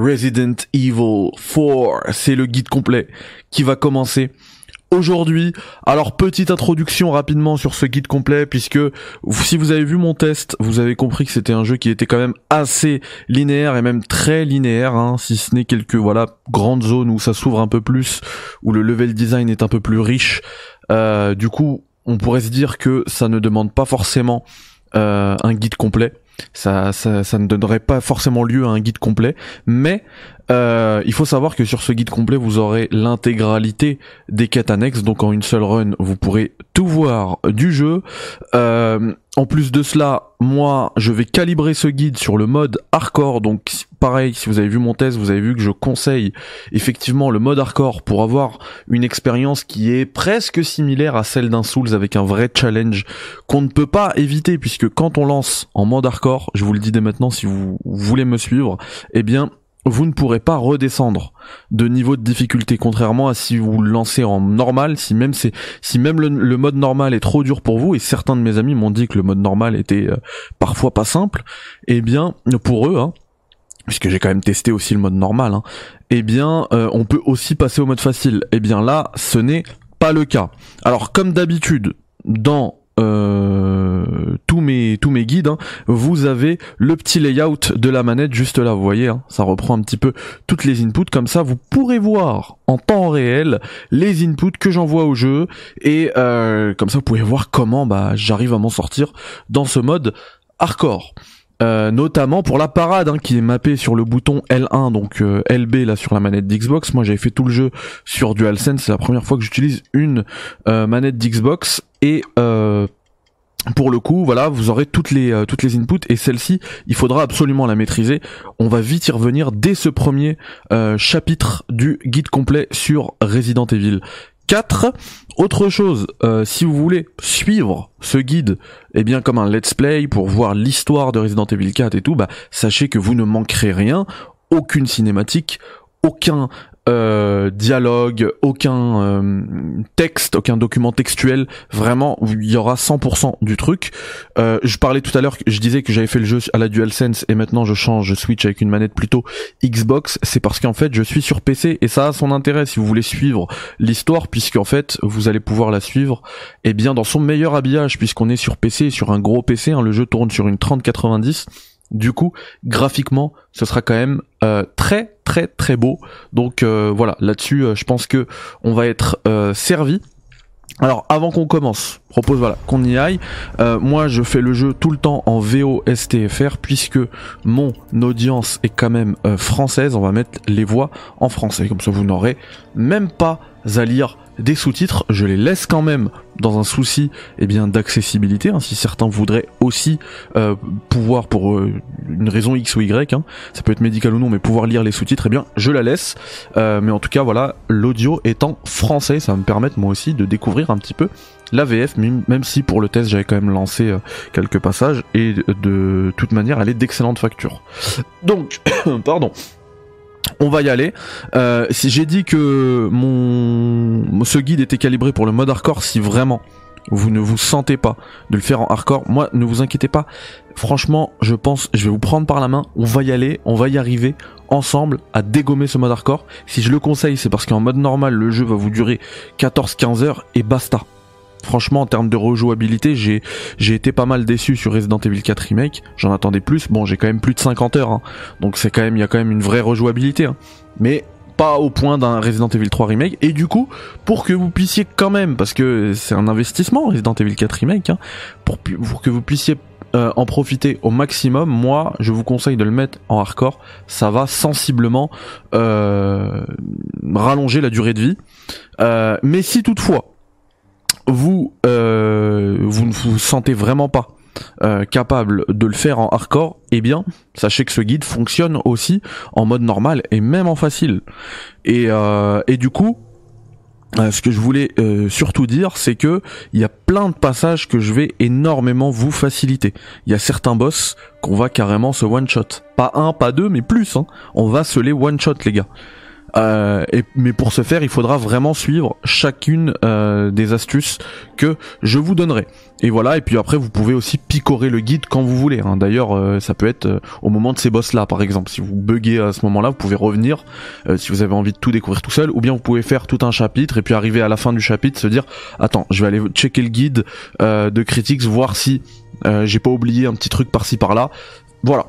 Resident Evil 4. C'est le guide complet qui va commencer aujourd'hui. Alors petite introduction rapidement sur ce guide complet puisque si vous avez vu mon test, vous avez compris que c'était un jeu qui était quand même assez linéaire et même très linéaire, hein, si ce n'est quelques voilà grandes zones où ça s'ouvre un peu plus, où le level design est un peu plus riche. Euh, du coup, on pourrait se dire que ça ne demande pas forcément euh, un guide complet. Ça, ça, ça, ne donnerait pas forcément lieu à un guide complet, mais euh, il faut savoir que sur ce guide complet, vous aurez l'intégralité des quêtes annexes, donc en une seule run, vous pourrez tout voir du jeu. Euh, en plus de cela, moi, je vais calibrer ce guide sur le mode hardcore. Donc, pareil, si vous avez vu mon test, vous avez vu que je conseille effectivement le mode hardcore pour avoir une expérience qui est presque similaire à celle d'un Souls avec un vrai challenge qu'on ne peut pas éviter puisque quand on lance en mode hardcore, je vous le dis dès maintenant si vous voulez me suivre, eh bien, vous ne pourrez pas redescendre de niveau de difficulté contrairement à si vous le lancez en normal si même c'est si même le, mode normal est trop dur pour vous et certains de mes amis m'ont dit que le mode normal était euh, parfois pas simple eh bien pour eux hein, puisque j'ai quand même testé aussi le mode normal hein, eh bien euh, on peut aussi passer au mode facile. Eh bien là ce n'est pas le cas. Alors comme d'habitude dans euh, tous mes guides, hein, vous avez le petit layout de la manette juste là. Vous voyez, hein, ça reprend un petit peu toutes les inputs. Comme ça, vous pourrez voir en temps réel les inputs que j'envoie au jeu et euh, comme ça, vous pouvez voir comment bah j'arrive à m'en sortir dans ce mode hardcore. Euh, notamment pour la parade hein, qui est mappée sur le bouton L1 donc LB là sur la manette d'Xbox moi j'avais fait tout le jeu sur DualSense c'est la première fois que j'utilise une manette d'Xbox et pour le coup, voilà, vous aurez toutes les toutes les inputs et celle-ci, il faudra absolument la maîtriser. On va vite y revenir dès ce premier chapitre du guide complet sur Resident Evil 4. Autre chose, euh, si vous voulez suivre ce guide, eh bien comme un let's play pour voir l'histoire de Resident Evil 4 et tout, bah sachez que vous ne manquerez rien, aucune cinématique, aucun euh, dialogue, aucun euh, texte, aucun document textuel. Vraiment, il y aura 100% du truc. Euh, je parlais tout à l'heure, je disais que j'avais fait le jeu à la DualSense et maintenant je change, je switch avec une manette plutôt Xbox. C'est parce qu'en fait, je suis sur PC et ça a son intérêt si vous voulez suivre l'histoire, puisqu'en fait, vous allez pouvoir la suivre, et eh bien dans son meilleur habillage, puisqu'on est sur PC, sur un gros PC. Hein, le jeu tourne sur une 3090 du coup, graphiquement, ce sera quand même euh, très très très beau. Donc euh, voilà, là-dessus, euh, je pense que on va être servi. Alors avant qu'on commence, propose voilà qu'on y aille. moi je fais le jeu tout le temps en VO STFR puisque mon audience est quand même française. On va mettre les voix en français comme ça vous n'aurez même pas à lire des sous-titres, je les laisse quand même dans un souci eh bien d'accessibilité. Hein, si certains voudraient aussi euh, pouvoir pour euh, une raison X ou Y, hein, ça peut être médical ou non, mais pouvoir lire les sous-titres, eh bien je la laisse. Euh, mais en tout cas voilà, l'audio étant français, ça va me permettre moi aussi de découvrir un petit peu la VF, même si pour le test j'avais quand même lancé quelques passages et de toute manière elle est d'excellente facture. Donc, pardon on va y aller. Euh, si j'ai dit que mon ce guide était calibré pour le mode hardcore, si vraiment vous ne vous sentez pas de le faire en hardcore, moi ne vous inquiétez pas. Franchement, je pense, je vais vous prendre par la main. On va y aller, on va y arriver ensemble à dégommer ce mode hardcore. Si je le conseille, c'est parce qu'en mode normal, le jeu va vous durer 14-15 heures et basta. Franchement, en termes de rejouabilité, j'ai été pas mal déçu sur Resident Evil 4 Remake. J'en attendais plus. Bon, j'ai quand même plus de 50 heures, hein. donc c'est quand même il y a quand même une vraie rejouabilité. Hein. Mais pas au point d'un Resident Evil 3 Remake. Et du coup, pour que vous puissiez quand même, parce que c'est un investissement Resident Evil 4 Remake, hein, pour, pour que vous puissiez euh, en profiter au maximum, moi je vous conseille de le mettre en hardcore. Ça va sensiblement euh, rallonger la durée de vie. Euh, mais si toutefois vous euh, vous ne vous sentez vraiment pas euh, capable de le faire en hardcore, eh bien, sachez que ce guide fonctionne aussi en mode normal et même en facile. Et, euh, et du coup, ce que je voulais surtout dire, c'est que il y a plein de passages que je vais énormément vous faciliter. Il y a certains boss qu'on va carrément se one shot, pas un, pas deux, mais plus. Hein. On va se les one shot, les gars. Euh, et, mais pour ce faire, il faudra vraiment suivre chacune euh, des astuces que je vous donnerai. Et voilà, et puis après, vous pouvez aussi picorer le guide quand vous voulez. Hein. D'ailleurs, euh, ça peut être au moment de ces boss-là, par exemple. Si vous buguez à ce moment-là, vous pouvez revenir si vous avez envie de tout découvrir tout seul, ou bien vous pouvez faire tout un chapitre et puis arriver à la fin du chapitre, se dire, attends, je vais aller checker le guide de Critics, voir si j'ai pas oublié un petit truc par-ci par-là. Voilà,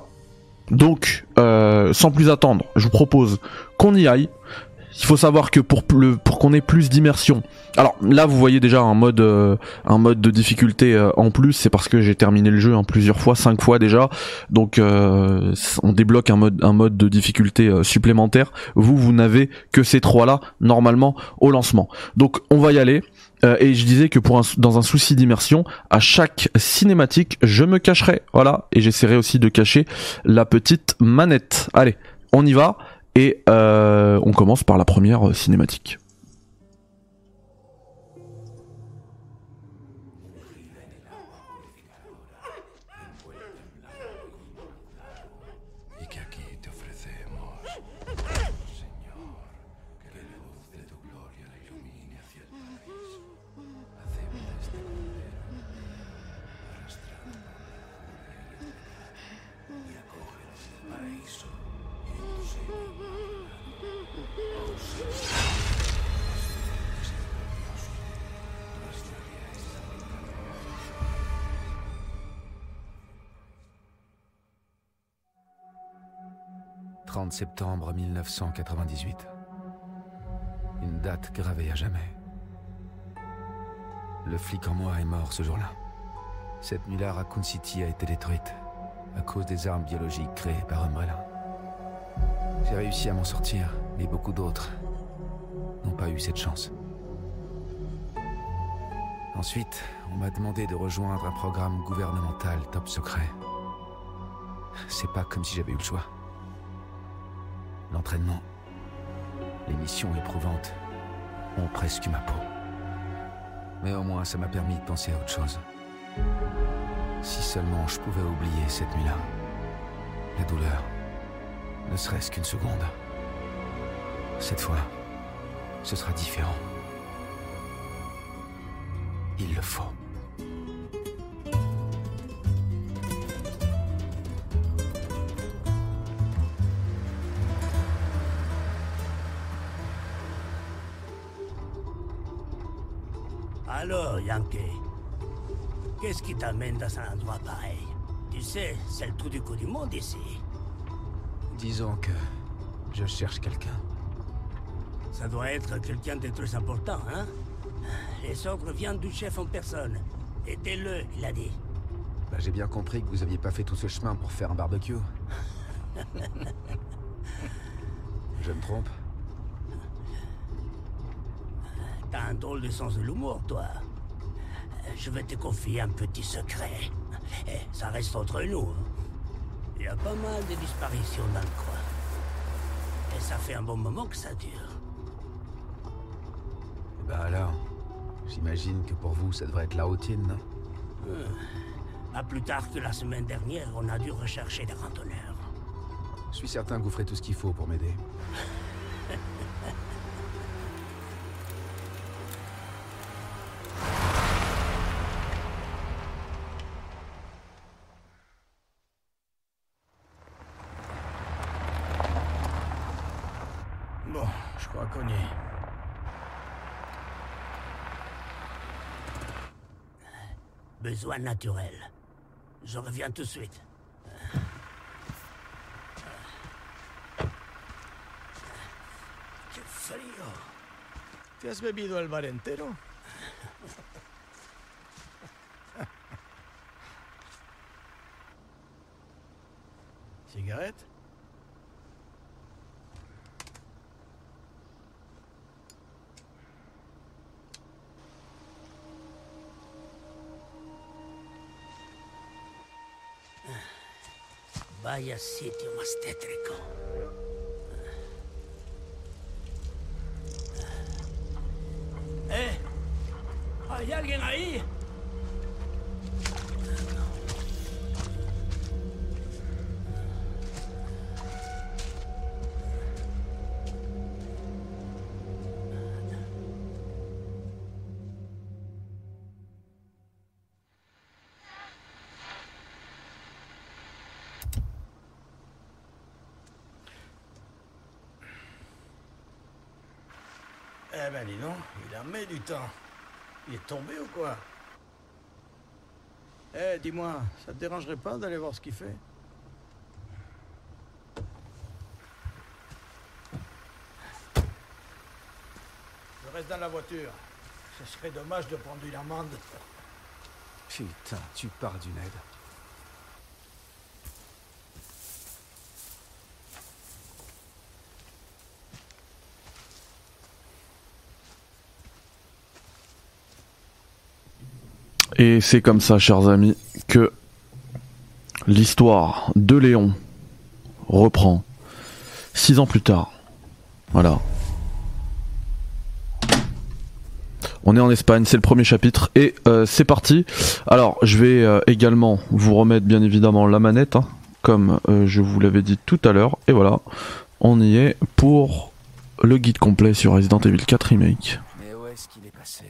donc, euh, sans plus attendre, je vous propose qu'on y aille. Il faut savoir que pour, pour qu'on ait plus d'immersion. Alors là, vous voyez déjà un mode, euh, un mode de difficulté euh, en plus. C'est parce que j'ai terminé le jeu en plusieurs fois, cinq fois déjà. Donc on débloque un mode, un mode de difficulté supplémentaire. Vous, vous n'avez que ces trois là normalement au lancement. Donc on va y aller. Euh, et je disais que pour un, dans un souci d'immersion, à chaque cinématique, je me cacherai. Voilà. Et j'essaierai aussi de cacher la petite manette. Allez, on y va. Et euh, on commence par la première cinématique. Septembre 1998. Une date gravée à jamais. Le flic en moi est mort ce jour-là. Cette nuit-là, Raccoon City a été détruite à cause des armes biologiques créées par Umbrella. J'ai réussi à m'en sortir, mais beaucoup d'autres n'ont pas eu cette chance. Ensuite, on m'a demandé de rejoindre un programme gouvernemental top secret. C'est pas comme si j'avais eu le choix. L'entraînement, les missions éprouvantes ont presque ma peau. Mais au moins, ça m'a permis de penser à autre chose. Si seulement je pouvais oublier cette nuit-là. La douleur. Ne serait-ce qu'une seconde. Cette fois, ce sera différent. Il le faut. Qu'est-ce qui t'amène dans un endroit pareil? Tu sais, c'est le trou du coup du monde ici. Disons que je cherche quelqu'un. Ça doit être quelqu'un de très important, hein? Les ordres viennent du chef en personne. Aidez-le, il a dit. Bah, J'ai bien compris que vous aviez pas fait tout ce chemin pour faire un barbecue. je me trompe T'as un drôle de sens de l'humour, toi je vais te confier un petit secret. Et eh, ça reste entre nous. Il y a pas mal de disparitions dans le coin. Et ça fait un bon moment que ça dure. Bah alors, j'imagine que pour vous, ça devrait être la routine, non? Hmm. Pas plus tard que la semaine dernière, on a dû rechercher des randonneurs. Je suis certain que vous ferez tout ce qu'il faut pour m'aider. Besoin naturel. Je reviens tout de suite. ¡Qué frío! ¿Te has bebido el bar entero? Saia City umas tétricas. Eh ben dis donc, il a mis du temps. Il est tombé ou quoi? Eh, dis-moi, ça te dérangerait pas d'aller voir ce qu'il fait? Je reste dans la voiture. Ce serait dommage de prendre une amende. Putain, tu pars d'une aide. Et c'est comme ça, chers amis, que l'histoire de Léon reprend six ans plus tard. Voilà. On est en Espagne, c'est le premier chapitre et euh, c'est parti. Alors, je vais euh, également vous remettre bien évidemment la manette, hein, comme euh, je vous l'avais dit tout à l'heure. Et voilà, on y est pour le guide complet sur Resident Evil 4 Remake. Mais où est-ce qu'il est passé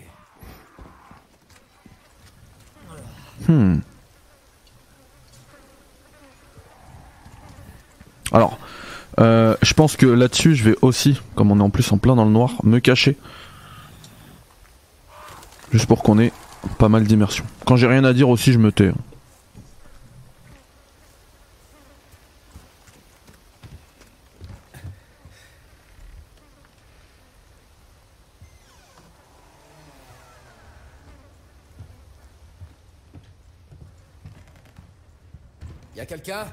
Hmm. Alors, euh, je pense que là-dessus, je vais aussi, comme on est en plus en plein dans le noir, me cacher. Juste pour qu'on ait pas mal d'immersion. Quand j'ai rien à dire aussi, je me tais. Y a quelqu'un?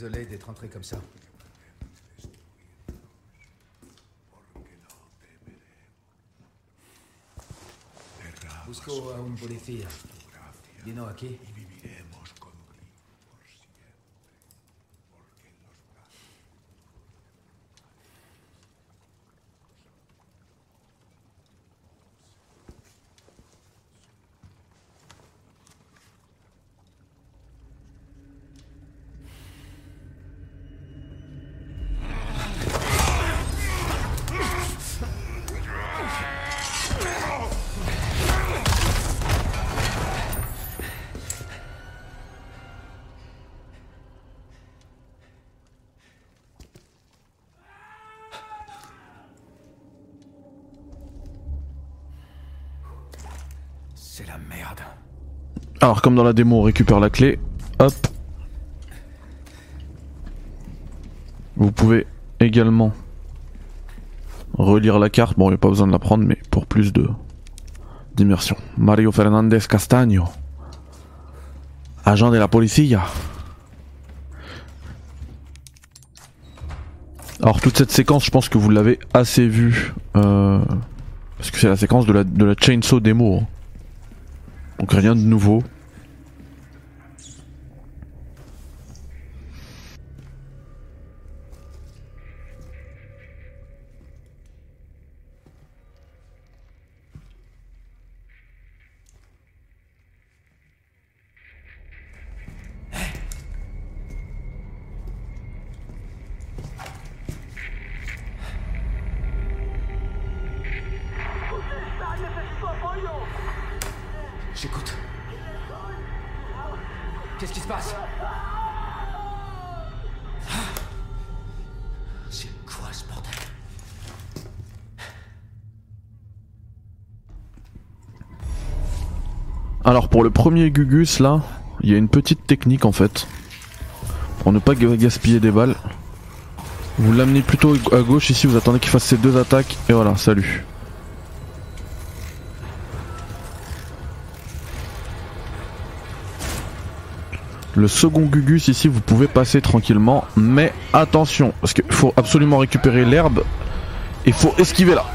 Désolé d'être entré comme ça. Busco a un policía. Vino aquí. C'est la merde. Alors, comme dans la démo, on récupère la clé. Hop. Vous pouvez également relire la carte. Bon, il n'y a pas besoin de la prendre, mais pour plus de d'immersion. Mario Fernandez Castaño. Agent de la policía. Alors toute cette séquence, je pense que vous l'avez assez vue. euh, parce que c'est la séquence de la, de la Chainsaw démo. hein. Donc rien de nouveau. J'écoute. Qu'est-ce qui se passe? C'est quoi ce bordel? Alors pour le premier Gugus là, il y a une petite technique en fait. Pour ne pas ga- gaspiller des balles. Vous l'amenez plutôt à gauche ici, vous attendez qu'il fasse ses deux attaques et voilà, salut. Le second Gugus ici, vous pouvez passer tranquillement, mais attention, parce qu'il faut absolument récupérer l'herbe et faut esquiver là.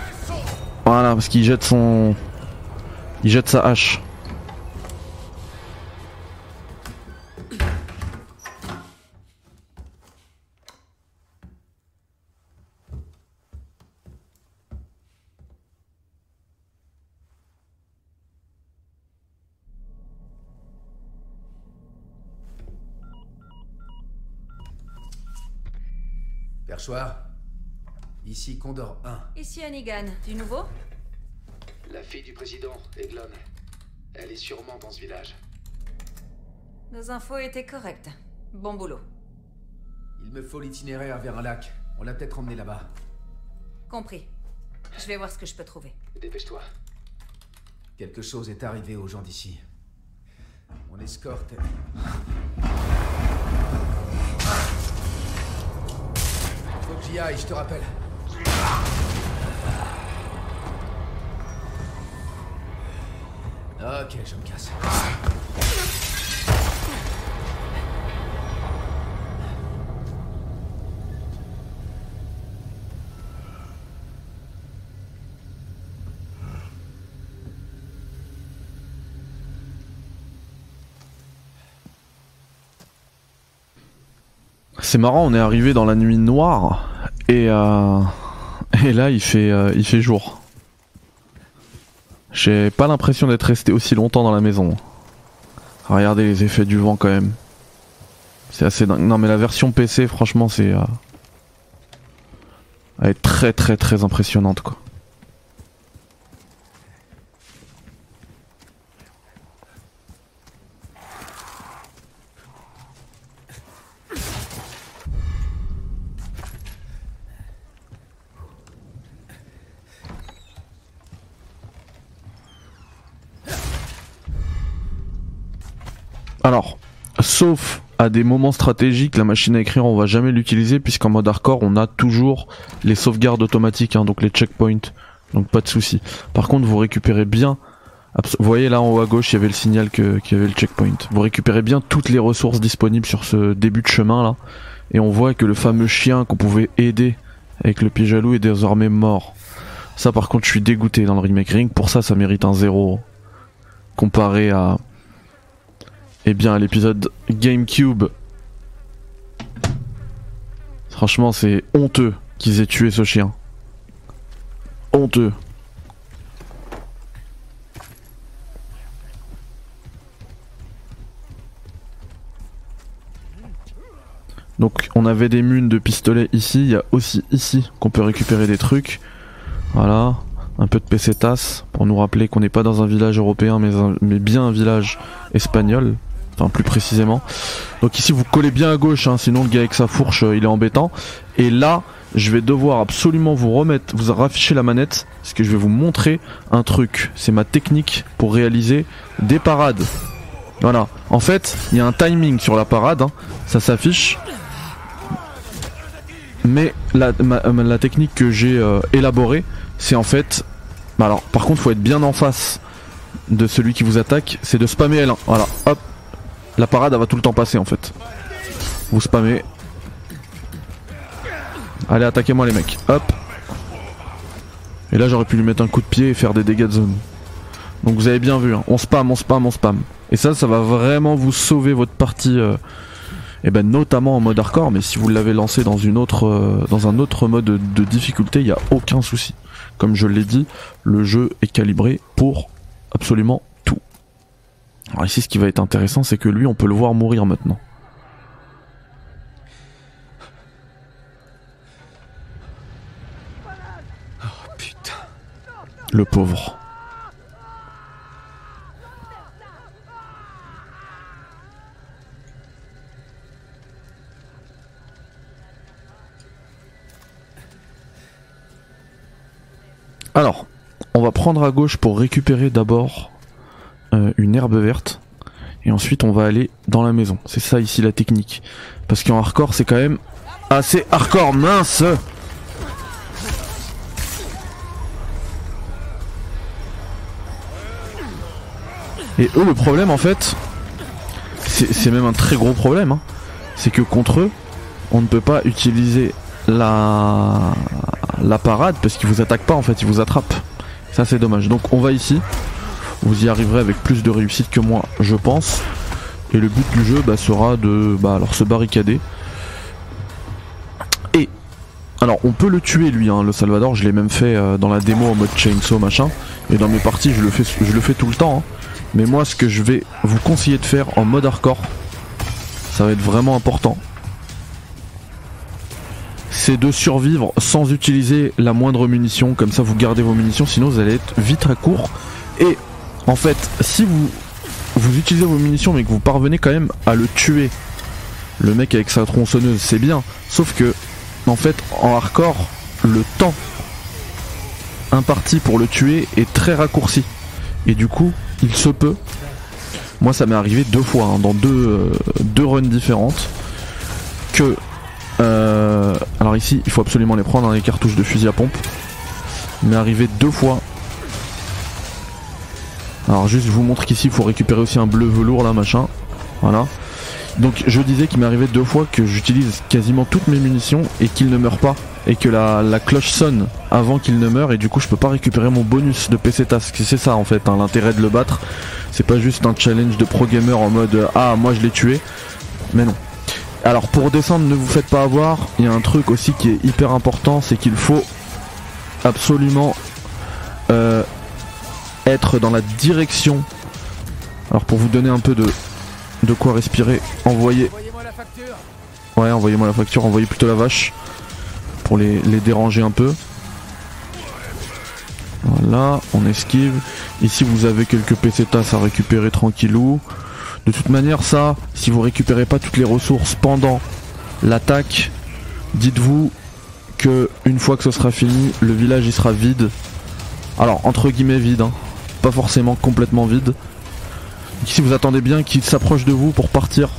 Voilà, parce qu'il jette son... Il jette sa hache. Ici Condor 1. Ici Hannigan, du nouveau? La fille du président, Eglon. Elle est sûrement dans ce village. Nos infos étaient correctes. Bon boulot. Il me faut l'itinéraire vers un lac. On l'a peut-être emmené là-bas. Compris. Je vais voir ce que je peux trouver. Dépêche-toi. Quelque chose est arrivé aux gens d'ici. On escorte. Faut que j'y aille, je te rappelle. Ok, je me casse. C'est marrant, on est arrivé dans la nuit noire et euh, et là il fait euh, il fait jour. J'ai pas l'impression d'être resté aussi longtemps dans la maison. Regardez les effets du vent quand même. C'est assez dingue. Non mais la version PC franchement c'est euh, elle est très très très impressionnante quoi. Alors, sauf à des moments stratégiques, la machine à écrire, on va jamais l'utiliser puisqu'en mode hardcore, on a toujours les sauvegardes automatiques, hein, donc les checkpoints. Donc pas de souci. Par contre, vous récupérez bien. Vous voyez là en haut à gauche, il y avait le signal qu'il y avait le checkpoint. Vous récupérez bien toutes les ressources disponibles sur ce début de chemin là. Et on voit que le fameux chien qu'on pouvait aider avec le pied jaloux est désormais mort. Ça par contre, je suis dégoûté dans le remake ring. Pour ça, ça mérite un zéro comparé à eh bien, l'épisode GameCube. Franchement, c'est honteux qu'ils aient tué ce chien. Honteux. Donc on avait des munes de pistolets ici, il y a aussi ici qu'on peut récupérer des trucs. Voilà, un peu de pesetas pour nous rappeler qu'on n'est pas dans un village européen mais bien un village espagnol, enfin plus précisément. Donc ici vous collez bien à gauche, hein, sinon le gars avec sa fourche euh, il est embêtant. Et là je vais devoir absolument vous remettre, vous rafficher la manette, parce que je vais vous montrer un truc. C'est ma technique pour réaliser des parades. Voilà, en fait il y a un timing sur la parade, hein. ça s'affiche. Mais la, la technique que j'ai euh, élaborée, c'est en fait. Bah alors, par contre, faut être bien en face de celui qui vous attaque. C'est de spammer L1. Voilà, hop. La parade, elle va tout le temps passer en fait. Vous spammez. Allez, attaquez-moi les mecs. Hop. Et là, j'aurais pu lui mettre un coup de pied et faire des dégâts de zone. Donc vous avez bien vu, hein. on spam, on spam, on spam. Et ça, ça va vraiment vous sauver votre partie. euh, et ben notamment en mode hardcore, mais si vous l'avez lancé dans euh, un autre mode de, difficulté, il y a aucun souci. Comme je l'ai dit, le jeu est calibré pour absolument. Alors ici, ce qui va être intéressant, c'est que lui, on peut le voir mourir maintenant. Putain. Le pauvre. Alors, on va prendre à gauche pour récupérer d'abord euh, une herbe verte. Et ensuite, on va aller dans la maison. C'est ça ici la technique. Parce qu'en hardcore, c'est quand même assez hardcore, mince Et eux, le problème en fait, c'est même un très gros problème, hein. c'est que contre eux, on ne peut pas utiliser la, la parade parce qu'ils vous attaquent pas en fait, ils vous attrapent. Ça c'est dommage. Donc on va ici. Vous y arriverez avec plus de réussite que moi, je pense. Et le but du jeu bah, sera de bah, alors se barricader. Et alors on peut le tuer lui, hein, le Salvador. Je l'ai même fait euh, dans la démo en mode chainsaw machin. Et dans mes parties, je le fais, tout le temps. hein. Mais moi, ce que je vais vous conseiller de faire en mode hardcore, ça va être vraiment important. C'est de survivre sans utiliser la moindre munition. Comme ça, vous gardez vos munitions. Sinon, vous allez être vite à court. Et en fait, si vous utilisez vos munitions, mais que vous parvenez quand même à le tuer, le mec avec sa tronçonneuse, c'est bien. Sauf que, en fait, en hardcore, le temps imparti pour le tuer est très raccourci. Et du coup, il se peut. Moi, ça m'est arrivé deux fois, hein, dans deux, euh, deux runs différentes, que. euh, alors ici, il faut absolument les prendre, hein, les cartouches de fusil à pompe. M'est arrivé deux fois. Alors juste, je vous montre qu'ici, il faut récupérer aussi un bleu velours là, machin. Voilà. Donc je disais qu'il m'est arrivé deux fois que j'utilise quasiment toutes mes munitions et qu'il ne meurt pas. Et que la, cloche sonne avant qu'il ne meure et du coup je peux pas récupérer mon bonus de PC Task. C'est ça en fait hein, l'intérêt de le battre. C'est pas juste un challenge de pro gamer en mode euh, ah moi je l'ai tué. Mais non. Alors pour descendre ne vous faites pas avoir. Il y a un truc aussi qui est hyper important, c'est qu'il faut absolument euh, être dans la direction. Alors pour vous donner un peu de, de quoi respirer, envoyez. Ouais, envoyez-moi la facture, envoyez plutôt la vache. Pour les, les déranger un peu. Voilà, on esquive. Ici vous avez quelques pesetas à récupérer tranquillou. De toute manière ça, si vous récupérez pas toutes les ressources pendant l'attaque, dites-vous que une fois que ce sera fini, le village il sera vide. Alors entre guillemets vide, hein. Pas forcément complètement vide. Ici vous attendez bien qu'il s'approche de vous pour partir.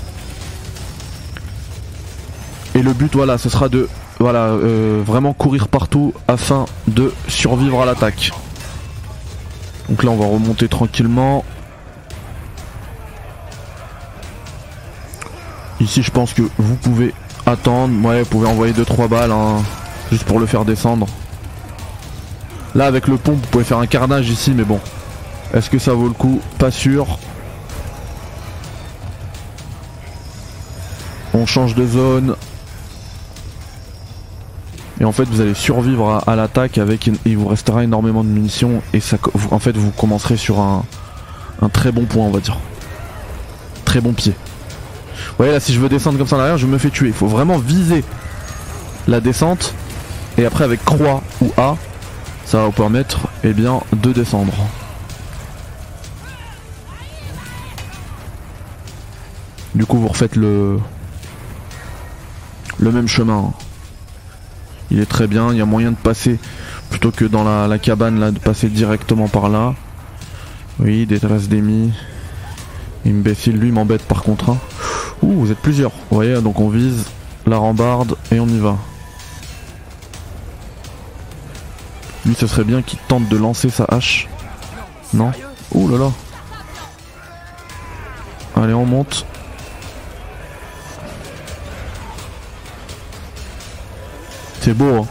Et le but voilà, ce sera de voilà euh, vraiment courir partout afin de survivre à l'attaque. Donc là on va remonter tranquillement. Ici je pense que vous pouvez attendre, ouais vous pouvez envoyer 2-3 balles hein, juste pour le faire descendre. Là avec le pont vous pouvez faire un carnage ici mais bon. Est-ce que ça vaut le coup Pas sûr. On change de zone. Et en fait vous allez survivre à, l'attaque avec il vous restera énormément de munitions et en fait vous commencerez sur un, un très bon point on va dire. Très bon pied. Vous voyez là si je veux descendre comme ça en arrière je me fais tuer. Il faut vraiment viser la descente et après avec croix ou A ça va vous permettre eh bien de descendre. Du coup vous refaites le même chemin. Il est très bien, il y a moyen de passer plutôt que dans la, cabane là de passer directement par là. Oui, détresse d'Emi. Imbécile, lui m'embête par contre. hein. Ouh, vous êtes plusieurs. Vous voyez, donc on vise la rambarde et on y va. Lui, ce serait bien qu'il tente de lancer sa hache. Non? Ouh là là. Allez, on monte. C'est beau. hein.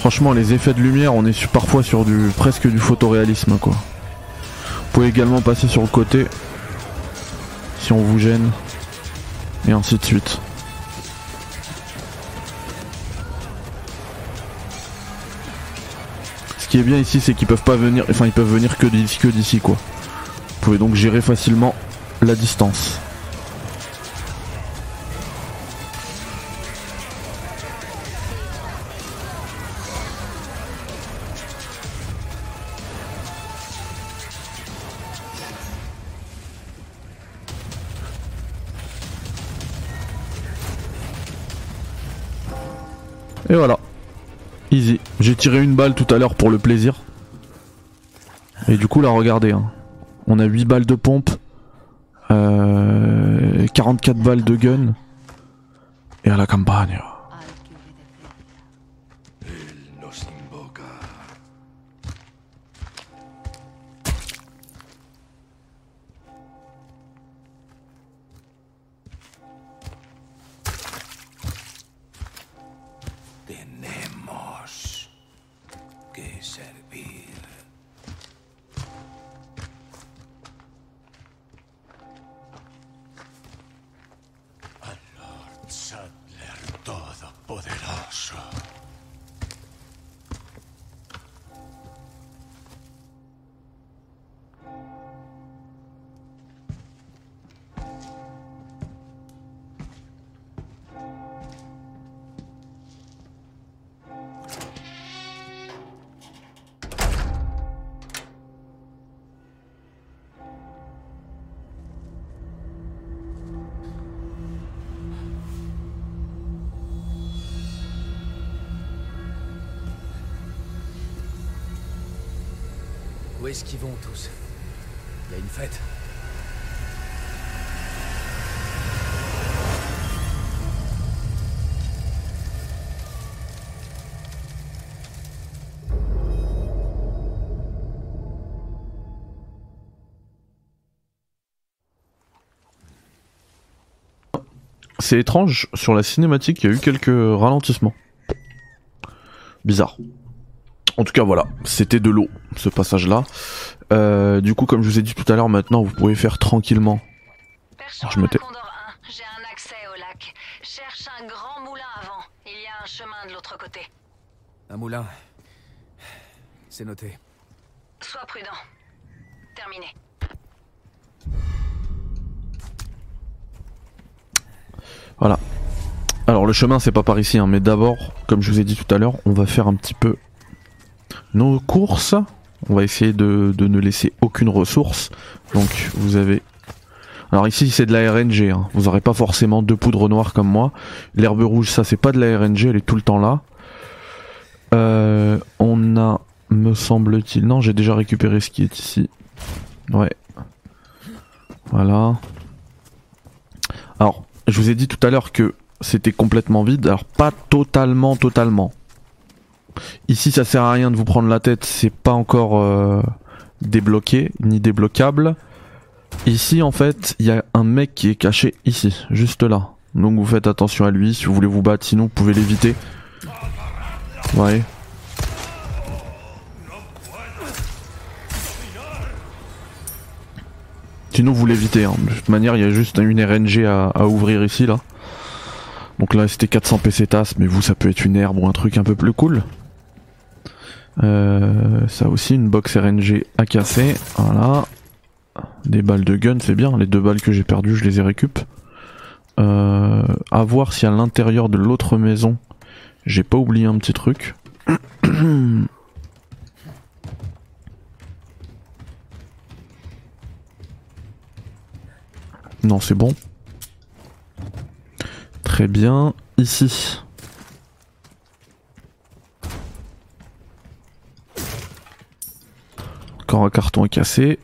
Franchement, les effets de lumière, on est parfois sur du presque du photoréalisme quoi. Vous pouvez également passer sur le côté si on vous gêne et ainsi de suite. Ce qui est bien ici, c'est qu'ils peuvent pas venir, enfin ils peuvent venir que d'ici, que d'ici quoi. Vous pouvez donc gérer facilement la distance. Et voilà. Easy. J'ai tiré une balle tout à l'heure pour le plaisir. Et du coup là regardez. hein. On a 8 balles de pompe. euh, 44 balles de gun. Et à la campagne. C'est étrange, sur la cinématique, il y a eu quelques ralentissements. Bizarre. En tout cas, voilà, c'était de l'eau, ce passage-là. Euh, du coup, comme je vous ai dit tout à l'heure, maintenant, vous pouvez faire tranquillement. Je me tais. Condor 1, j'ai un accès au lac. Cherche un grand moulin avant. Il y a un chemin de l'autre côté. Un moulin. C'est noté. Sois prudent. Terminé. Voilà. Alors, le chemin, c'est pas par ici, hein, mais d'abord, comme je vous ai dit tout à l'heure, on va faire un petit peu nos courses. On va essayer de, ne laisser aucune ressource. Donc, vous avez alors ici c'est de la RNG, hein. vous aurez pas forcément deux poudres noires comme moi. L'herbe rouge ça c'est pas de la RNG, elle est tout le temps là. Euh, on a, me semble-t-il, non j'ai déjà récupéré ce qui est ici. Ouais. Voilà. Alors, je vous ai dit tout à l'heure que c'était complètement vide, alors pas totalement, totalement. Ici ça sert à rien de vous prendre la tête, c'est pas encore euh, débloqué ni débloquable. Ici, en fait, il y a un mec qui est caché ici, juste là. Donc vous faites attention à lui si vous voulez vous battre, sinon vous pouvez l'éviter. Ouais. Sinon vous l'évitez. Hein. De toute manière, il y a juste une RNG à, ouvrir ici là. Donc là c'était 400 pesetas, mais vous ça peut être une herbe ou un truc un peu plus cool. Euh, ça aussi une box RNG à casser. Voilà. Des balles de gun, c'est bien. Les deux balles que j'ai perdues, je les ai récup. Euh, à voir si à l'intérieur de l'autre maison, j'ai pas oublié un petit truc. non, c'est bon. Très bien. Ici. Un carton à casser.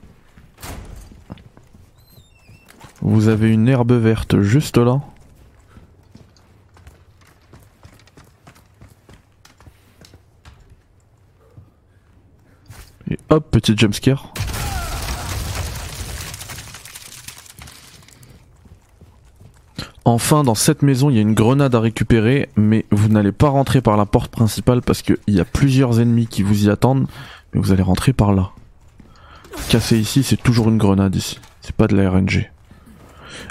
Vous avez une herbe verte juste là. Et hop, petit jumpscare. Enfin, dans cette maison, il y a une grenade à récupérer, mais vous n'allez pas rentrer par la porte principale parce qu'il y a plusieurs ennemis qui vous y attendent, mais vous allez rentrer par là. Casser ici, c'est toujours une grenade ici. C'est pas de la RNG.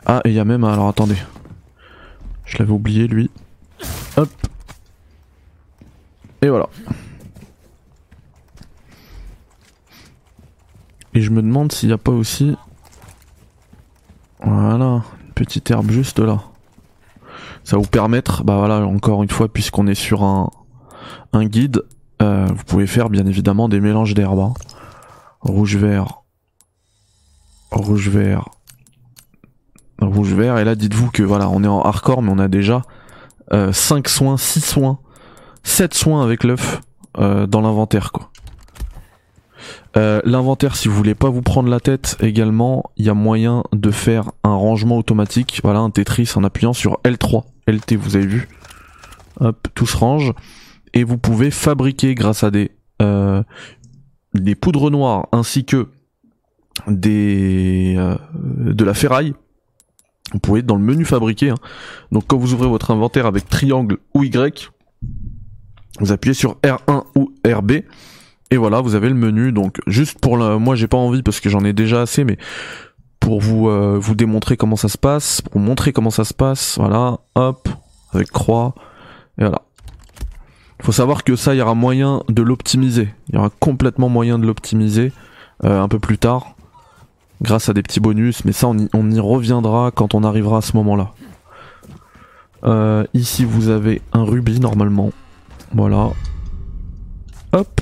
Ah, et il y a même. un- Alors attendez. Je l'avais oublié lui. Hop. Et voilà. Et je me demande s'il n'y a pas aussi. Voilà. Une petite herbe juste là. Ça vous permettre, bah voilà, encore une fois, puisqu'on est sur un, un guide, euh, vous pouvez faire bien évidemment des mélanges d'herbes. hein. Rouge-vert. Rouge-vert rouge vert. Et là dites-vous que voilà on est en hardcore mais on a déjà 5 soins, 6 soins, 7 soins avec l'œuf euh, dans l'inventaire quoi. Euh, l'inventaire si vous voulez pas vous prendre la tête également il y a moyen de faire un rangement automatique. Voilà un Tetris en appuyant sur L3 LT vous avez vu. Hop tout se range. Et vous pouvez fabriquer grâce à des euh, des poudres noires ainsi que des euh, de la ferraille vous pouvez être dans le menu fabriquer. hein. Donc quand vous ouvrez votre inventaire avec triangle ou Y, vous appuyez sur R1 ou RB Et voilà, vous avez le menu. Donc juste pour le, moi j'ai pas envie parce que j'en ai déjà assez, mais pour vous euh, vous démontrer comment ça se passe, pour montrer comment ça se passe, voilà, hop, avec croix, et voilà. Faut savoir que ça, il y aura moyen de l'optimiser. Il y aura complètement moyen de l'optimiser euh, un peu plus tard, grâce à des petits bonus. Mais ça, on y, reviendra quand on arrivera à ce moment-là. Euh, ici, vous avez un rubis normalement. Voilà. Hop.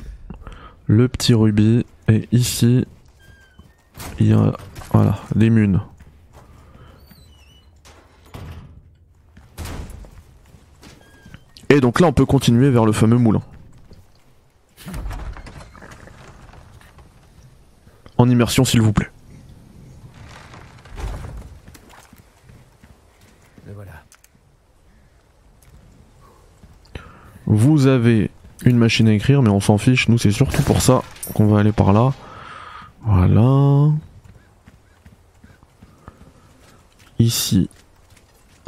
Le petit rubis. Et ici, il y a voilà, des munes. Et donc là, on peut continuer vers le fameux moulin. En immersion, s'il vous plaît. Vous avez une machine à écrire, mais on s'en fiche. Nous, c'est surtout pour ça qu'on va aller par là. Voilà. Ici,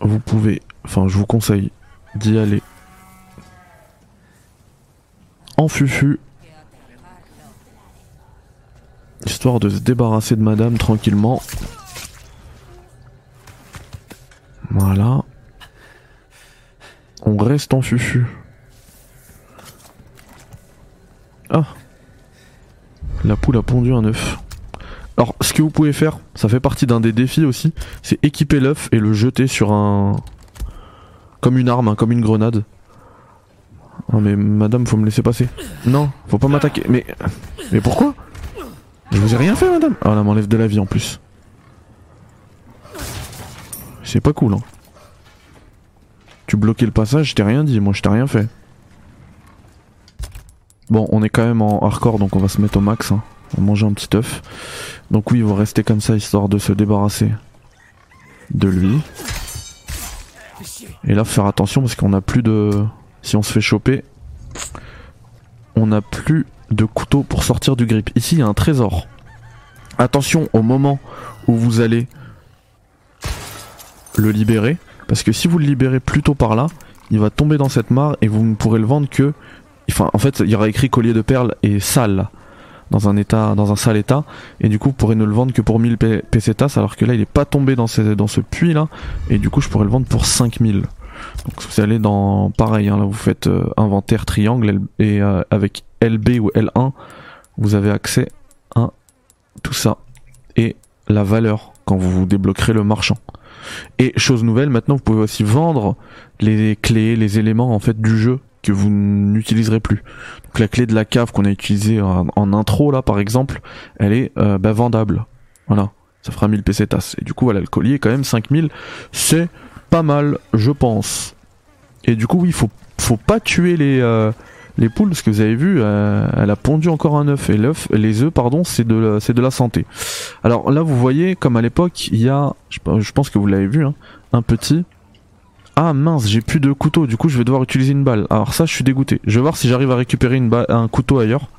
vous pouvez, enfin, je vous conseille d'y aller en fufu. Histoire de se débarrasser de madame tranquillement. Voilà. On reste en fufu. Ah. La poule a pondu un œuf. Alors, ce que vous pouvez faire, ça fait partie d'un des défis aussi, c'est équiper l'œuf et le jeter sur un... Comme une arme, hein, comme une grenade. Ah mais madame, faut me laisser passer. Non, faut pas m'attaquer. Mais... Mais pourquoi? Je vous ai rien fait madame. Ah là, m'enlève de la vie en plus. C'est pas cool hein. Tu bloquais le passage, je t'ai rien dit, moi je t'ai rien fait. Bon, on est quand même en hardcore, donc on va se mettre au max. Hein. On va manger un petit œuf. Donc oui, il va rester comme ça, histoire de se débarrasser de lui. Et là, faire attention, parce qu'on a plus de... Si on se fait choper, on n'a plus de couteau pour sortir du grip. Ici, il y a un trésor. Attention au moment où vous allez le libérer. Parce que si vous le libérez plutôt par là, il va tomber dans cette mare et vous ne pourrez le vendre que Enfin, en fait, il y aura écrit collier de perles et sale dans un état, dans un sale état, et du coup, vous pourrez ne le vendre que pour 1000 P- pesetas, alors que là, il est pas tombé dans, ce, dans ce puits là, et du coup, je pourrais le vendre pour 5000. Donc, vous allez dans, pareil, hein, là, vous faites euh, inventaire triangle et euh, avec LB ou L1, vous avez accès à tout ça et la valeur quand vous débloquerez le marchand. Et chose nouvelle, maintenant, vous pouvez aussi vendre les clés, les éléments en fait du jeu que vous n'utiliserez plus. Donc la clé de la cave qu'on a utilisée en, en intro là par exemple, elle est euh, bah, vendable. Voilà, ça fera 1000 pesetas. Et du coup voilà, le collier quand même 5000, c'est pas mal je pense. Et du coup oui, faut, faut pas tuer les, euh, les poules parce que vous avez vu, euh, elle a pondu encore un œuf et l'œuf, les œufs pardon, c'est de, de la santé. Alors là vous voyez comme à l'époque il y a, je, pense que vous l'avez vu, hein, un petit ah mince, j'ai plus de couteau, du coup je vais devoir utiliser une balle. Alors ça, je suis dégoûté. Je vais voir si j'arrive à récupérer un couteau ailleurs.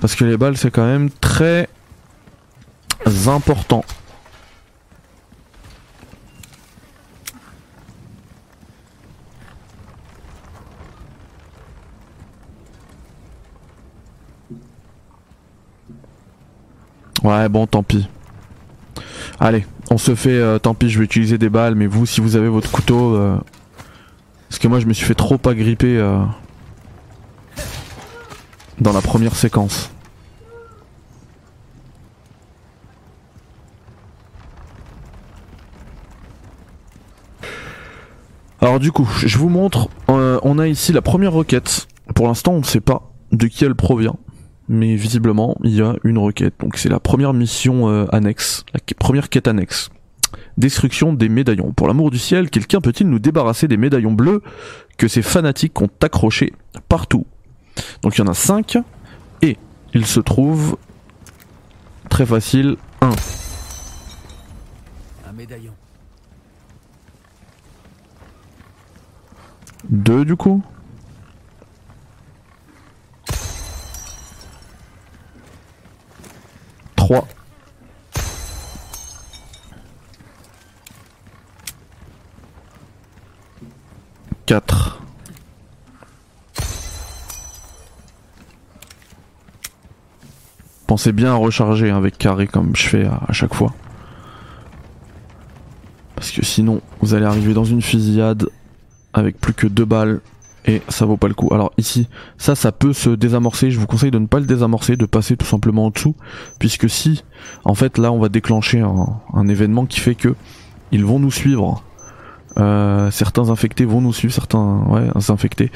Parce que les balles, c'est quand même très important. Ouais, bon, tant pis. Allez, on se fait, euh, tant pis, je vais utiliser des balles, mais vous, si vous avez votre couteau, euh, parce que moi, je me suis fait trop agripper euh, dans la première séquence. Alors du coup, je vous montre, on a ici la première requête. Pour l'instant, on ne sait pas de qui elle provient mais visiblement il y a une requête. Donc c'est la première mission euh, annexe, la première quête annexe. Destruction des médaillons. Pour l'amour du ciel, quelqu'un peut-il nous débarrasser des médaillons bleus que ces fanatiques ont accrochés partout? Donc il y en a 5 et il se trouve très facile un. Un médaillon. Deux du coup? Trois. Quatre. Pensez bien à recharger avec carré comme je fais à, à chaque fois. Parce que sinon, vous allez arriver dans une fusillade avec plus que deux balles et ça vaut pas le coup. Alors ici, ça, ça peut se désamorcer. Je vous conseille de ne pas le désamorcer, de passer tout simplement en dessous, puisque si, en fait, là, on va déclencher un, événement qui fait que ils vont nous suivre. Euh, certains infectés vont nous suivre, certains infectés,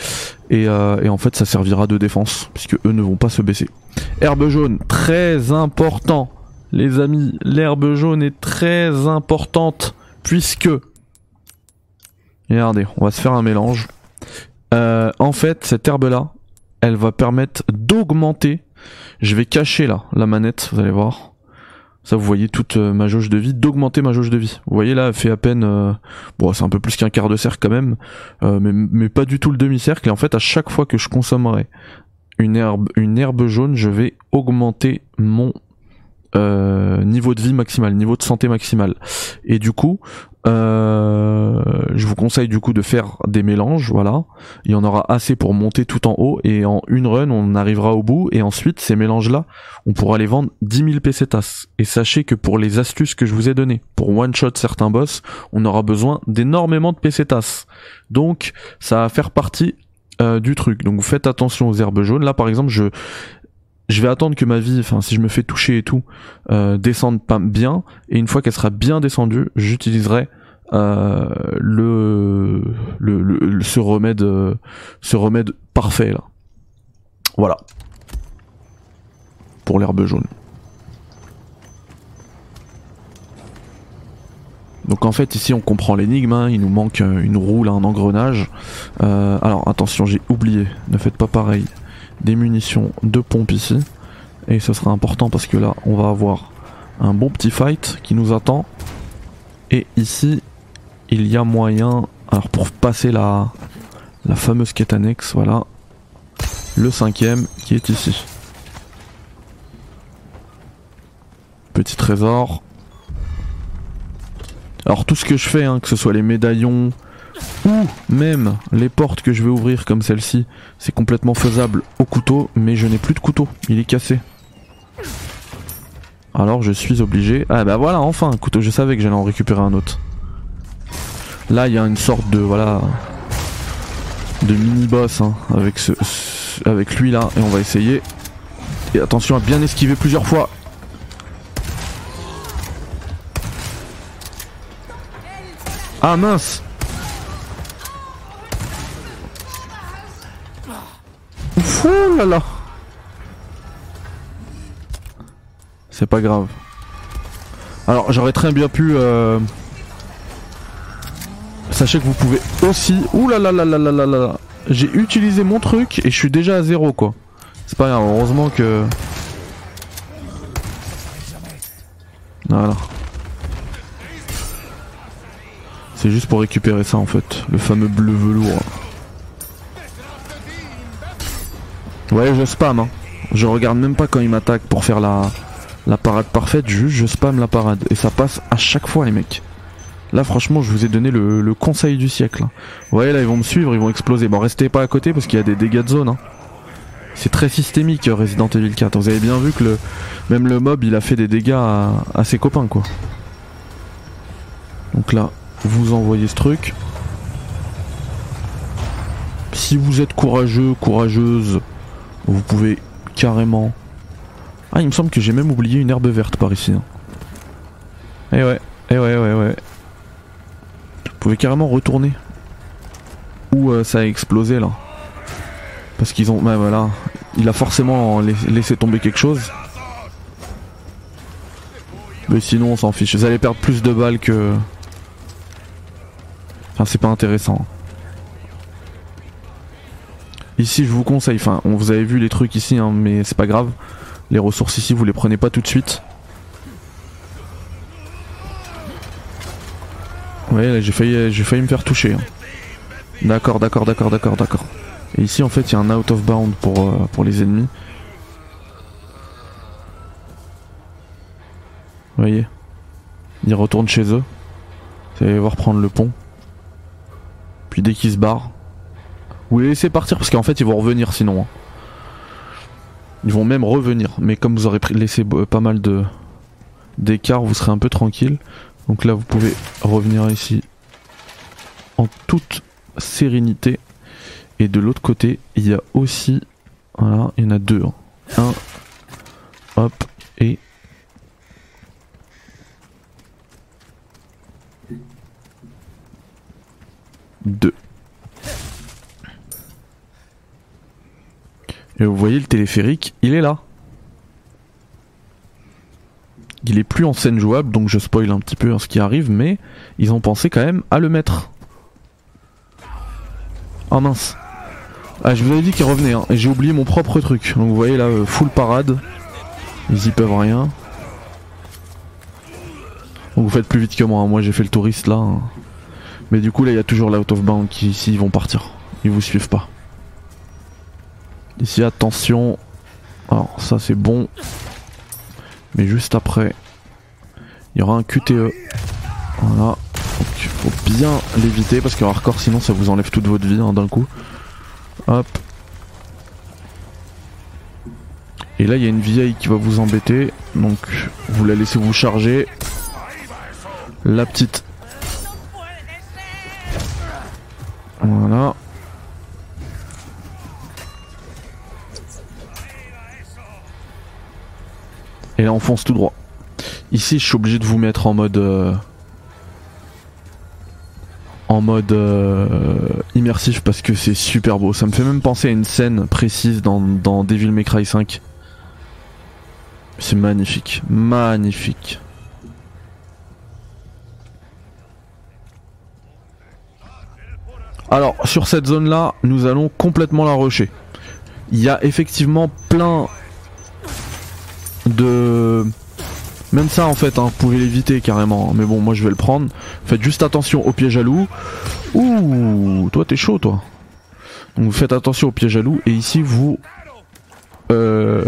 et, euh, et en fait, ça servira de défense, puisque eux ne vont pas se baisser. Herbe jaune, très important, les amis. L'herbe jaune est très importante, puisque Regardez, on va se faire un mélange. Euh, en fait, cette herbe-là, elle va permettre d'augmenter. Je vais cacher là la manette, vous allez voir. Ça, vous voyez toute euh, ma jauge de vie, d'augmenter ma jauge de vie. Vous voyez là, elle fait à peine, euh, bon, c'est un peu plus qu'un quart de cercle quand même, euh, mais, mais pas du tout le demi-cercle. Et en fait, à chaque fois que je consommerai une herbe, une herbe jaune, je vais augmenter mon euh, niveau de vie maximal, niveau de santé maximal. Et du coup, euh, je vous conseille du coup de faire des mélanges, voilà. Il y en aura assez pour monter tout en haut et en une run on arrivera au bout et ensuite ces mélanges-là, on pourra les vendre 10 000 pesetas. Et sachez que pour les astuces que je vous ai données, pour one shot certains boss, on aura besoin d'énormément de pesetas. Donc ça va faire partie euh, du truc. Donc faites attention aux herbes jaunes. Là par exemple, je je vais attendre que ma vie, enfin si je me fais toucher et tout, euh, descende bien, et une fois qu'elle sera bien descendue, j'utiliserai euh, le, le, ce remède euh, ce remède parfait là. Voilà. Pour l'herbe jaune. Donc en fait ici on comprend l'énigme, hein, il nous manque une roue un engrenage. Alors attention j'ai oublié, ne faites pas pareil des munitions de pompe ici. Et ce sera important parce que là, on va avoir un bon petit fight qui nous attend. Et ici, il y a moyen, alors pour passer la, la fameuse quête voilà, le cinquième qui est ici. Petit trésor. Alors tout ce que je fais, hein, que ce soit les médaillons, ou même les portes que je vais ouvrir comme celle-ci, c'est complètement faisable au couteau, mais je n'ai plus de couteau, il est cassé. Alors je suis obligé... Ah bah voilà, enfin un couteau, je savais que j'allais en récupérer un autre. Là il y a une sorte de... Voilà... De mini-boss hein, avec, ce, ce- avec lui là, et on va essayer. Et attention à bien esquiver plusieurs fois. Ah mince Oh là C'est pas grave. Alors j'aurais très bien pu... Euh, sachez que vous pouvez aussi... Ouh là là là là là là J'ai utilisé mon truc et je suis déjà à zéro quoi. C'est pas grave, heureusement que... Voilà. C'est juste pour récupérer ça en fait, le fameux bleu velours. Ouais, je spam. Hein. Je regarde même pas quand il m'attaque pour faire la, la parade parfaite, juste je spam la parade. Et ça passe à chaque fois, les mecs. Là, franchement, je vous ai donné le, le conseil du siècle. hein. Vous voyez, là, ils vont me suivre, ils vont exploser. Bon, restez pas à côté parce qu'il y a des dégâts de zone. hein. C'est très systémique, Resident Evil 4. Vous avez bien vu que le, même le mob, il a fait des dégâts à, à ses copains, quoi. Donc là, vous envoyez ce truc. Si vous êtes courageux, courageuse, vous pouvez carrément. Ah, il me semble que j'ai même oublié une herbe verte par ici. hein. Eh ouais, eh ouais, ouais, ouais. Vous pouvez carrément retourner. Où euh, ça a explosé là. Parce qu'ils ont. Ouais, voilà. Il a forcément lais- laissé tomber quelque chose. Mais sinon, on s'en fiche. Vous allez perdre plus de balles que. Enfin, c'est pas intéressant. Ici, je vous conseille, enfin, on vous avez vu les trucs ici, hein, mais c'est pas grave. Les ressources ici, vous les prenez pas tout de suite. Ouais, là, j'ai failli, j'ai failli me faire toucher. hein. D'accord, d'accord, d'accord, d'accord, d'accord. Et ici, en fait, il y a un out of bound pour, euh, pour les ennemis. Vous voyez? Ils retournent chez eux. Vous allez voir prendre le pont. Puis dès qu'ils se barrent, vous les laissez partir parce qu'en fait ils vont revenir sinon. hein. Ils vont même revenir. Mais comme vous aurez laissé pas mal de d'écart, vous serez un peu tranquille. Donc là, vous pouvez revenir ici en toute sérénité. Et de l'autre côté, il y a aussi... Voilà, il y en a deux. hein. Un, hop, et... Deux. Vous voyez le téléphérique, il est là. Il est plus en scène jouable, donc je spoil un petit peu ce qui arrive, mais ils ont pensé quand même à le mettre. Oh mince. Ah, je vous avais dit qu'il revenait, hein, et j'ai oublié mon propre truc. Donc vous voyez là, euh, full parade. Ils y peuvent rien. Vous faites plus vite que moi, hein. moi j'ai fait le touriste là. hein. Mais du coup là il y a toujours l'out of bound qui ici ils vont partir. Ils vous suivent pas. Ici attention. Alors ça c'est bon. Mais juste après, il y aura un QTE. Voilà. Donc il faut bien l'éviter parce qu'en hardcore sinon ça vous enlève toute votre vie hein, d'un coup. Hop. Et là il y a une vieille qui va vous embêter. Donc vous la laissez vous charger. La petite. Voilà. Et là on fonce tout droit. Ici je suis obligé de vous mettre en mode euh, en mode euh, immersif parce que c'est super beau. Ça me fait même penser à une scène précise dans, dans Devil May Cry 5. C'est magnifique, magnifique. Alors sur cette zone là, nous allons complètement la rusher. Il y a effectivement plein de même ça en fait hein, vous pouvez l'éviter carrément hein. mais bon moi je vais le prendre. Faites juste attention au piège à loup. Ouh toi t'es chaud toi. Donc vous faites attention au piège à loup. Et ici vous euh,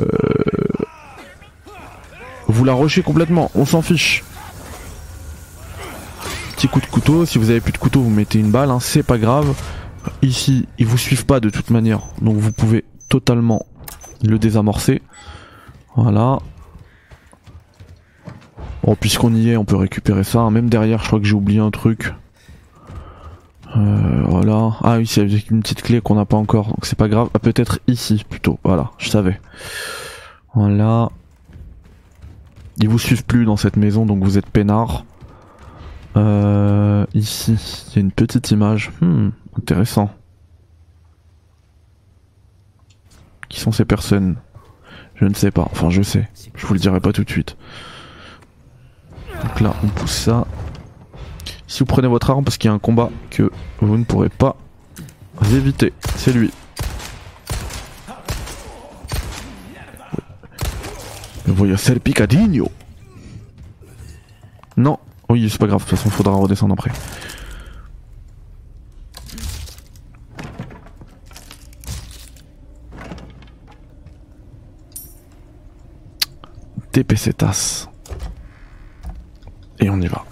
vous la rushez complètement. On s'en fiche. Petit coup de couteau. Si vous avez plus de couteau vous mettez une balle hein, c'est pas grave. Ici ils vous suivent pas de toute manière. Donc vous pouvez totalement le désamorcer voilà. Bon, puisqu'on y est, on peut récupérer ça. hein. Même derrière, je crois que j'ai oublié un truc. Euh, voilà. Ah oui, c'est une petite clé qu'on n'a pas encore, donc c'est pas grave. Ah, peut-être ici plutôt. Voilà, je savais. Voilà. Ils vous suivent plus dans cette maison, donc vous êtes peinard. Euh, ici, il y a une petite image. Hmm, intéressant. Qui sont ces personnes? Je ne sais pas. Enfin, je sais. Je vous le dirai pas tout de suite. Donc là, on pousse ça. Si vous prenez votre arme, parce qu'il y a un combat que vous ne pourrez pas éviter, c'est lui. Voy a ser picadinho. Non, oui, c'est pas grave, de toute façon, faudra redescendre après. Et on y va.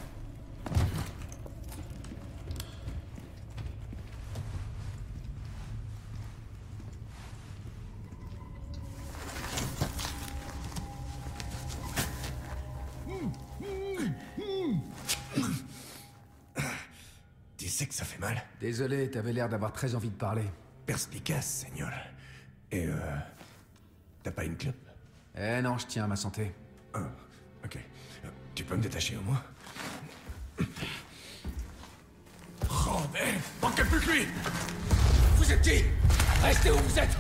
Tu sais que ça fait mal Désolé, t'avais l'air d'avoir très envie de parler. Perspicace, Seigneur. Et euh. T'as pas une clope? Eh non, je tiens à ma santé. Ah, ok. Tu peux me détacher au moins Oh, mais Manquez plus que lui Vous êtes qui? Restez où vous êtes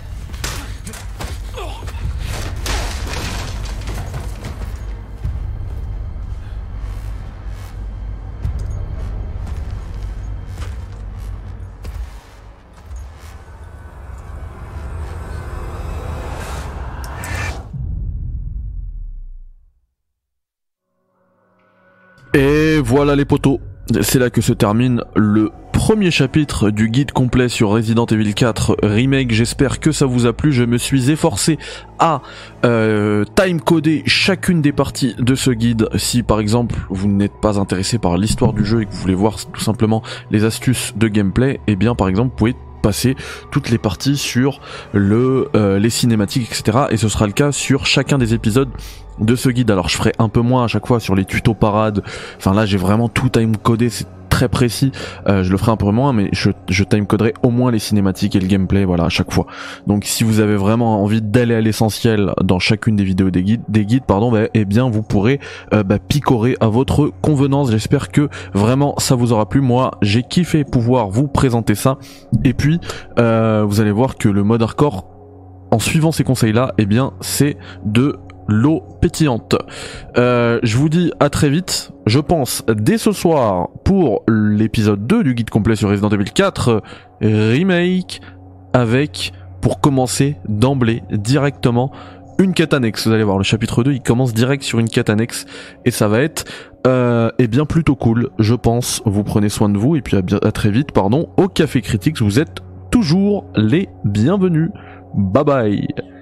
Et voilà les poteaux. C'est là que se termine le premier chapitre du guide complet sur Resident Evil 4 Remake. J'espère que ça vous a plu. Je me suis efforcé à euh, time-coder chacune des parties de ce guide. Si par exemple vous n'êtes pas intéressé par l'histoire du jeu et que vous voulez voir tout simplement les astuces de gameplay, eh bien par exemple vous pouvez passer toutes les parties sur le euh, les cinématiques, etc. Et ce sera le cas sur chacun des épisodes de ce guide. Alors je ferai un peu moins à chaque fois sur les tutos parades. Enfin là j'ai vraiment tout time codé, c'est très précis. Euh, je le ferai un peu moins, mais je, je time coderai au moins les cinématiques et le gameplay, voilà, à chaque fois. Donc si vous avez vraiment envie d'aller à l'essentiel dans chacune des vidéos des guides, des guides, pardon, bah, eh bien vous pourrez euh, bah, picorer à votre convenance. J'espère que vraiment ça vous aura plu. Moi, j'ai kiffé pouvoir vous présenter ça. Et puis euh, vous allez voir que le mode hardcore en suivant ces conseils-là, eh bien, c'est de l'eau pétillante. Euh, je vous dis à très vite, je pense dès ce soir pour l'épisode 2 du guide complet sur Resident Evil 4 Remake avec, pour commencer d'emblée, directement, une quête annexe. Vous allez voir, le chapitre 2, il commence direct sur une quête annexe et ça va être euh, eh bien plutôt cool, je pense. Vous prenez soin de vous et puis à très vite, pardon, au Café Critics, vous êtes toujours les bienvenus. Bye bye